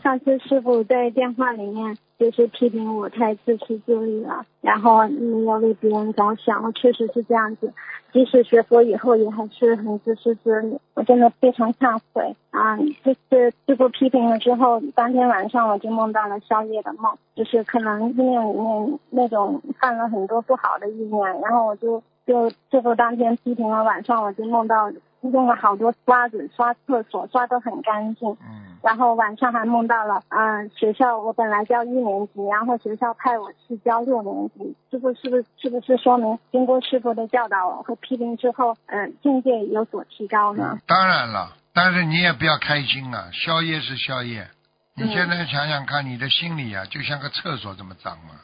[SPEAKER 6] 上次师傅在电话里面就是批评我太自私自利了，然后没有为别人着想，我确实是这样子。即使学佛以后，也还是很自私自利，我真的非常忏悔啊！就是师傅批评了之后，当天晚上我就梦到了宵夜的梦，就是可能意念里面那种犯了很多不好的意念，然后我就就师傅当天批评了晚上，我就梦到。用了好多刷子刷厕所，刷得很干净。嗯。然后晚上还梦到了，嗯，学校我本来教一年级，然后学校派我去教六年级。师傅是不是是不是说明经过师傅的教导和批评之后，嗯，境界有所提高呢？
[SPEAKER 2] 当然了，但是你也不要开心啊，宵夜是宵夜。你现在想想看，你的心里啊，就像个厕所这么脏吗？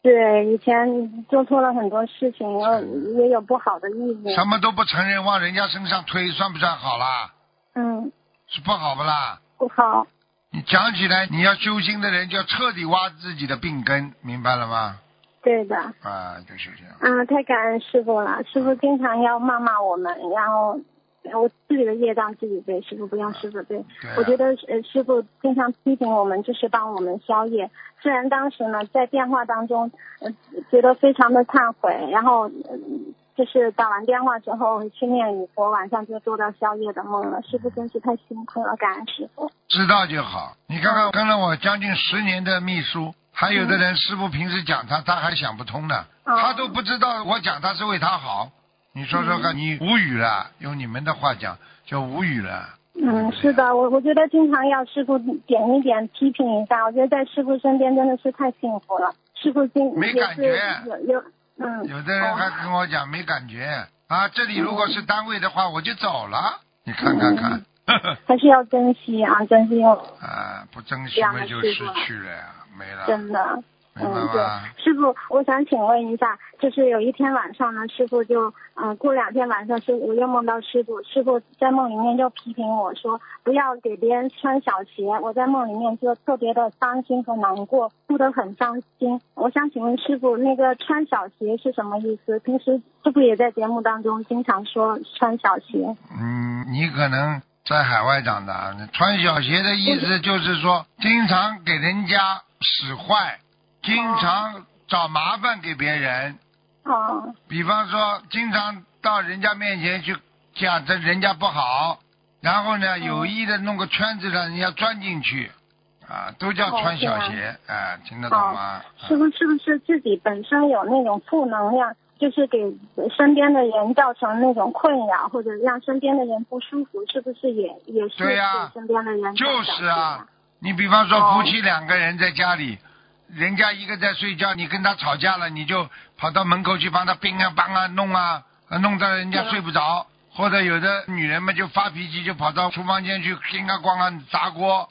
[SPEAKER 6] 对，以前做错了很多事情，也有不好的意念。
[SPEAKER 2] 什么都不承认，往人家身上推，算不算好啦？
[SPEAKER 6] 嗯。
[SPEAKER 2] 是不好不啦？
[SPEAKER 6] 不好。
[SPEAKER 2] 你讲起来，你要修心的人，就要彻底挖自己的病根，明白了吗？
[SPEAKER 6] 对的。
[SPEAKER 2] 啊，就是这样。
[SPEAKER 6] 啊，太感恩师傅了，师傅经常要骂骂我们，然后。我自己的业障自己背，师傅不用师傅背。我觉得呃，师傅经常批评我们，就是帮我们消业。虽然当时呢，在电话当中，呃，觉得非常的忏悔，然后就是打完电话之后去念礼佛，晚上就做到宵夜的梦了。师傅真是太辛苦了，感恩师傅。
[SPEAKER 2] 知道就好。你看看跟了我将近十年的秘书，还有的人师傅平时讲他，他还想不通呢，他都不知道我讲他是为他好。你说说看，你无语了，用你们的话讲叫无语了。
[SPEAKER 6] 嗯，是的，我我觉得经常要师傅点一点批评一下，我觉得在师傅身边真的是太幸福了。师傅经
[SPEAKER 2] 没感觉，
[SPEAKER 6] 有有嗯。
[SPEAKER 2] 有的人还跟我讲没感觉啊，这里如果是单位的话，我就走了。你看看看。
[SPEAKER 6] 还是要珍惜啊，珍惜。
[SPEAKER 2] 啊，不珍惜那就失去了呀，没了。
[SPEAKER 6] 真的。
[SPEAKER 2] 嗯，对，
[SPEAKER 6] 师傅，我想请问一下，就是有一天晚上呢，师傅就，嗯，过两天晚上师我又梦到师傅，师傅在梦里面就批评我说，不要给别人穿小鞋。我在梦里面就特别的伤心和难过，哭得很伤心。我想请问师傅，那个穿小鞋是什么意思？平时师傅也在节目当中经常说穿小鞋。
[SPEAKER 2] 嗯，你可能在海外长大，穿小鞋的意思就是说，经常给人家使坏。经常找麻烦给别人，
[SPEAKER 6] 哦，
[SPEAKER 2] 比方说经常到人家面前去讲这人家不好，然后呢有意的弄个圈子让人家钻进去，啊，都叫穿小鞋，哎，听得懂吗？
[SPEAKER 6] 是不是不是自己本身有那种负能量，就是给身边的人造成那种困扰，或者让身边的人不舒服，是不是也也是
[SPEAKER 2] 对
[SPEAKER 6] 身边的人
[SPEAKER 2] 就是啊，你比方说夫妻两个人在家里。人家一个在睡觉，你跟他吵架了，你就跑到门口去帮他冰啊、帮啊、弄啊，弄到人家睡不着。或者有的女人们就发脾气，就跑到厨房间去叮啊咣啊砸锅。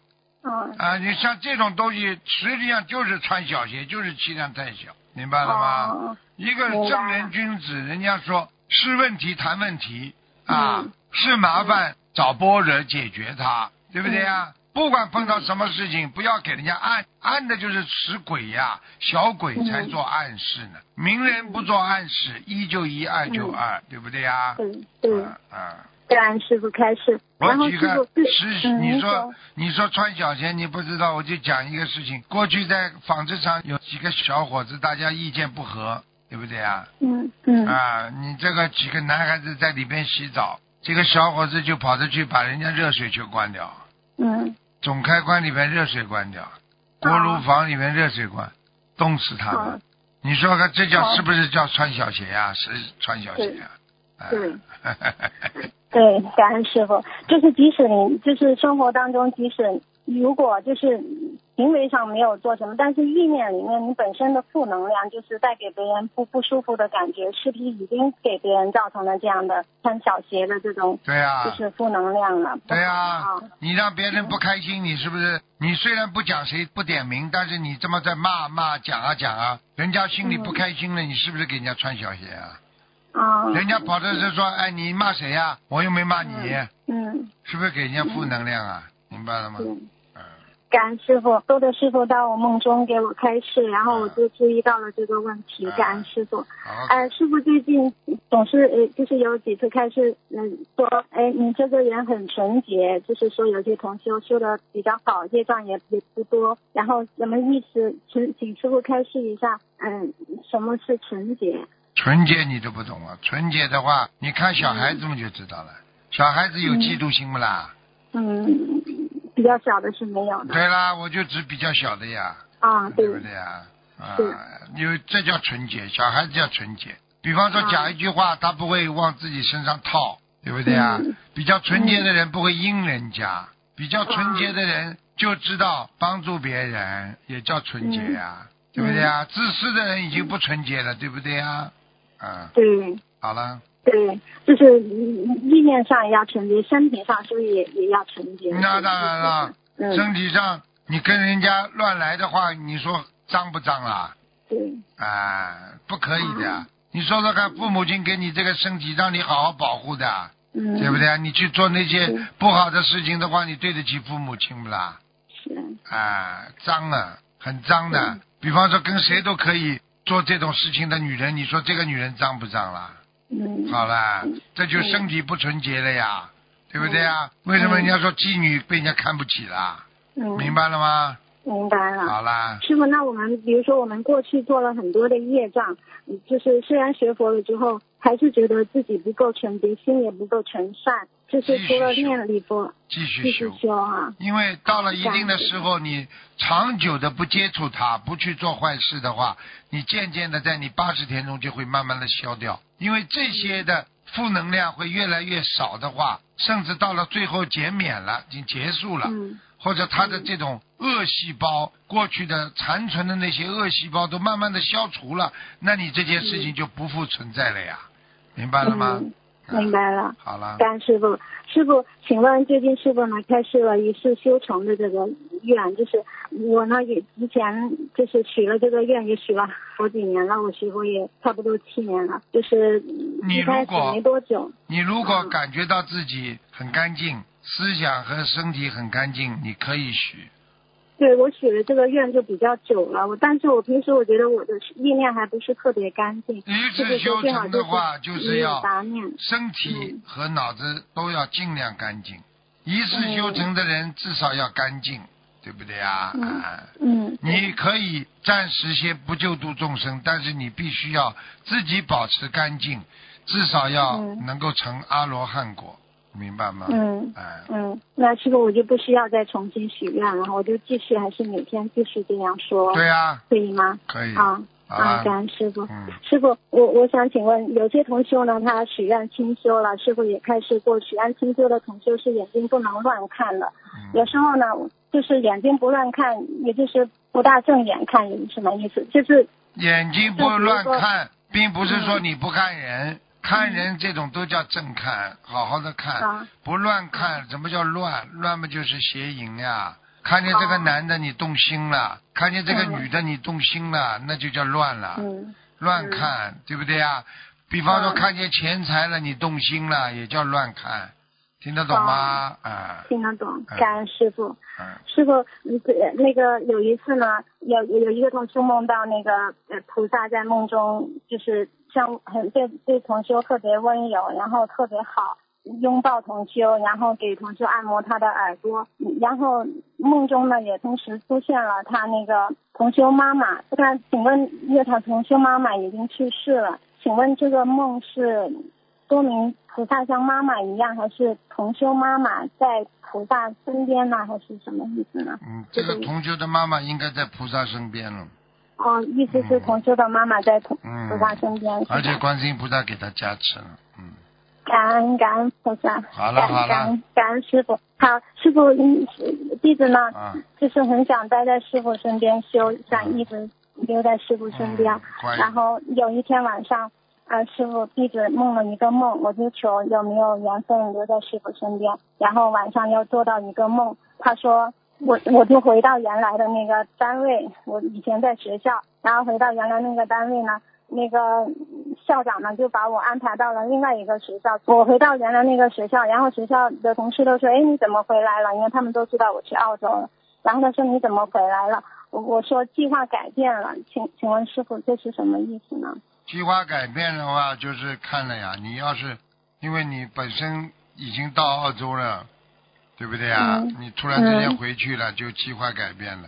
[SPEAKER 2] 啊，你像这种东西，实际上就是穿小鞋，就是气量太小，明白了吗？一个正人君子，人家说是问题谈问题啊，是麻烦找般若解决它，对不对呀？不管碰到什么事情，不要给人家暗暗的，就是使鬼呀，小鬼才做暗示呢。明人不做暗示，一就一，二就二，对不对呀？
[SPEAKER 6] 对对啊。感恩师傅开始。
[SPEAKER 2] 我举个实，你说你说穿小鞋，你不知道，我就讲一个事情。过去在纺织厂有几个小伙子，大家意见不合，对不对
[SPEAKER 6] 啊？嗯嗯。
[SPEAKER 2] 啊，你这个几个男孩子在里边洗澡，这个小伙子就跑着去把人家热水就关掉。
[SPEAKER 6] 嗯。
[SPEAKER 2] 总开关里面热水关掉，锅炉房里面热水关，冻死他们。你说看这叫是不是叫穿小鞋呀？是穿小鞋呀？
[SPEAKER 6] 对，对，感恩师傅。就是即使你就是生活当中，即使如果就是。行为上没有做什么，但是意念里面你本身的负能量就是带给别人不不舒服的感觉，是不是已经给别人造成了这样的穿小鞋的这种
[SPEAKER 2] 对呀，
[SPEAKER 6] 就是负能量了。
[SPEAKER 2] 对呀，你让别人不开心，你是不是？你虽然不讲谁不点名，但是你这么在骂骂讲啊讲啊，人家心里不开心了，你是不是给人家穿小鞋啊？
[SPEAKER 6] 啊。
[SPEAKER 2] 人家跑的是说，哎，你骂谁呀？我又没骂你。
[SPEAKER 6] 嗯。
[SPEAKER 2] 是不是给人家负能量啊？明白了吗？
[SPEAKER 6] 感恩师傅，多的师傅到我梦中给我开示，然后我就注意到了这个问题。感恩师傅。哎，师傅最近总是呃，就是有几次开示，嗯，说，哎，你这个人很纯洁，就是说有些同修修的比较好，业障也也不多。然后什么意思？请请师傅开示一下，嗯，什么是纯洁？
[SPEAKER 2] 纯洁你都不懂啊！纯洁的话，你看小孩子们就知道了。小孩子有嫉妒心不啦？
[SPEAKER 6] 嗯。比较小的是没有的。对
[SPEAKER 2] 啦，我就指比较小的呀。
[SPEAKER 6] 啊，对。
[SPEAKER 2] 对不对呀？啊，因为这叫纯洁，小孩子叫纯洁。比方说讲一句话，他不会往自己身上套，对不对啊？比较纯洁的人不会阴人家，比较纯洁的人就知道帮助别人，也叫纯洁呀，对不对啊？自私的人已经不纯洁了，对不对呀？啊。
[SPEAKER 6] 对。
[SPEAKER 2] 好了。
[SPEAKER 6] 对，就是意念上也要纯洁，身体上是不是也也要纯洁？
[SPEAKER 2] 那当然了，身体上你跟人家乱来的话，你说脏不脏啊？
[SPEAKER 6] 对。
[SPEAKER 2] 啊，不可以的。你说说看，父母亲给你这个身体，让你好好保护的，对不对？你去做那些不好的事情的话，你对得起父母亲不啦？
[SPEAKER 6] 是。
[SPEAKER 2] 啊，脏啊，很脏的。比方说，跟谁都可以做这种事情的女人，你说这个女人脏不脏啦？
[SPEAKER 6] 嗯，
[SPEAKER 2] 好了，这就身体不纯洁了呀，对不对呀？为什么人家说妓女被人家看不起啦？
[SPEAKER 6] 嗯，
[SPEAKER 2] 明白了吗？
[SPEAKER 6] 明白了。
[SPEAKER 2] 好啦，
[SPEAKER 6] 师傅，那我们比如说我们过去做了很多的业障，就是虽然学佛了之后，还是觉得自己不够纯洁，心也不够纯善。就是除了念礼佛，
[SPEAKER 2] 继续
[SPEAKER 6] 修啊！
[SPEAKER 2] 因为到了一定的时候，你长久的不接触它，不去做坏事的话，你渐渐的在你八十天中就会慢慢的消掉。因为这些的负能量会越来越少的话，甚至到了最后减免了，已经结束了，或者他的这种恶细胞过去的残存的那些恶细胞都慢慢的消除了，那你这件事情就不复存在了呀，明白了吗？
[SPEAKER 6] 明白了。
[SPEAKER 2] 好了。
[SPEAKER 6] 感恩师傅，师傅，请问最近师傅呢开设了一世修成的这个愿，就是我呢也之前就是许了这个愿，也许了好几年了，我师傅也差不多七年了，就是你开始没多久。
[SPEAKER 2] 你如果感觉到自己很干净，思想和身体很干净，你可以许。
[SPEAKER 6] 对我许的这个愿就比较久了，我但是我平时我觉得我的意念还不是特别干净。
[SPEAKER 2] 一次修成的话，
[SPEAKER 6] 就是
[SPEAKER 2] 要身体和脑子都要尽量干净。一次修成的人至少要干净，对不对啊？
[SPEAKER 6] 嗯。
[SPEAKER 2] 你可以暂时先不救度众生，但是你必须要自己保持干净，至少要能够成阿罗汉果。明白吗？
[SPEAKER 6] 嗯，哎嗯，那师傅我就不需要再重新许愿了，我就继续还是每天继续这样说。
[SPEAKER 2] 对呀，
[SPEAKER 6] 可以吗？
[SPEAKER 2] 可以。
[SPEAKER 6] 啊啊，感恩师傅。师傅，我我想请问，有些同修呢，他许愿清修了，师傅也开示过，许愿清修的同修是眼睛不能乱看的。有时候呢，就是眼睛不乱看，也就是不大正眼看，是什么意思？就是
[SPEAKER 2] 眼睛不乱看，并不是说你不看人。看人这种都叫正看，好好的看，不乱看。什么叫乱？乱嘛就是邪淫呀。看见这个男的你动心了，看见这个女的你动心了，那就叫乱了。乱看，对不对呀？比方说看见钱财了你动心了，也叫乱看。听得懂吗？啊，
[SPEAKER 6] 听得懂。感恩师傅。师傅，那个有一次呢，有有一个同事梦到那个菩萨在梦中就是。像很对对同修特别温柔，然后特别好，拥抱同修，然后给同修按摩他的耳朵，然后梦中呢也同时出现了他那个同修妈妈。那请问，因为他同修妈妈已经去世了，请问这个梦是说明菩萨像妈妈一样，还是同修妈妈在菩萨身边呢，还是什么意思呢？
[SPEAKER 2] 嗯，这个同修的妈妈应该在菩萨身边了。
[SPEAKER 6] 哦，意思是同修的妈妈在同菩萨身边，
[SPEAKER 2] 而且观世音菩萨给他加持了，嗯。
[SPEAKER 6] 感恩感恩菩萨，
[SPEAKER 2] 好了好了，
[SPEAKER 6] 感恩感恩师傅。好，师傅，弟子呢，就是很想待在师傅身边修，想一直留在师傅身边。然后有一天晚上，啊，师傅弟子梦了一个梦，我就求有没有缘分留在师傅身边。然后晚上又做到一个梦，他说。我我就回到原来的那个单位，我以前在学校，然后回到原来那个单位呢，那个校长呢就把我安排到了另外一个学校。我回到原来那个学校，然后学校的同事都说：“哎，你怎么回来了？”因为他们都知道我去澳洲了。然后他说：“你怎么回来了？”我我说：“计划改变了。”请请问师傅，这是什么意思呢？
[SPEAKER 2] 计划改变的话，就是看了呀。你要是因为你本身已经到澳洲了。对不对啊？你突然之间回去了，就计划改变了。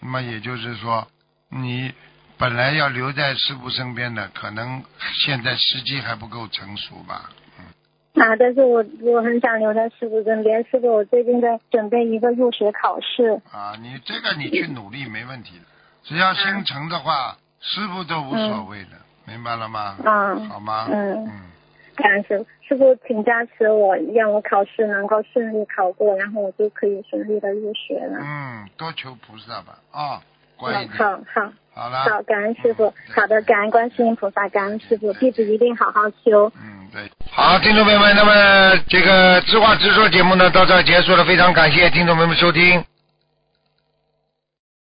[SPEAKER 2] 那么也就是说，你本来要留在师傅身边的，可能现在时机还不够成熟吧。
[SPEAKER 6] 嗯。啊，但是我我很想留在师傅身边。师傅，我最近在准备一个入学考试。
[SPEAKER 2] 啊，你这个你去努力没问题的，只要心诚的话，师傅都无所谓的，明白了吗？
[SPEAKER 6] 嗯。
[SPEAKER 2] 好吗？
[SPEAKER 6] 嗯。嗯。感恩师傅，师傅请加持我，让我考试能够顺利考过，然后我就可以顺利的入学了。
[SPEAKER 2] 嗯，多求菩萨吧，啊，
[SPEAKER 6] 乖一点。好好
[SPEAKER 2] 好了，
[SPEAKER 6] 好，感恩师傅。好的，感恩观世音菩萨，感恩师傅，弟子一定好好修。
[SPEAKER 2] 嗯，对。好，听众朋友们，那么这个知话直说节目呢到这结束了，非常感谢听众朋友们收听。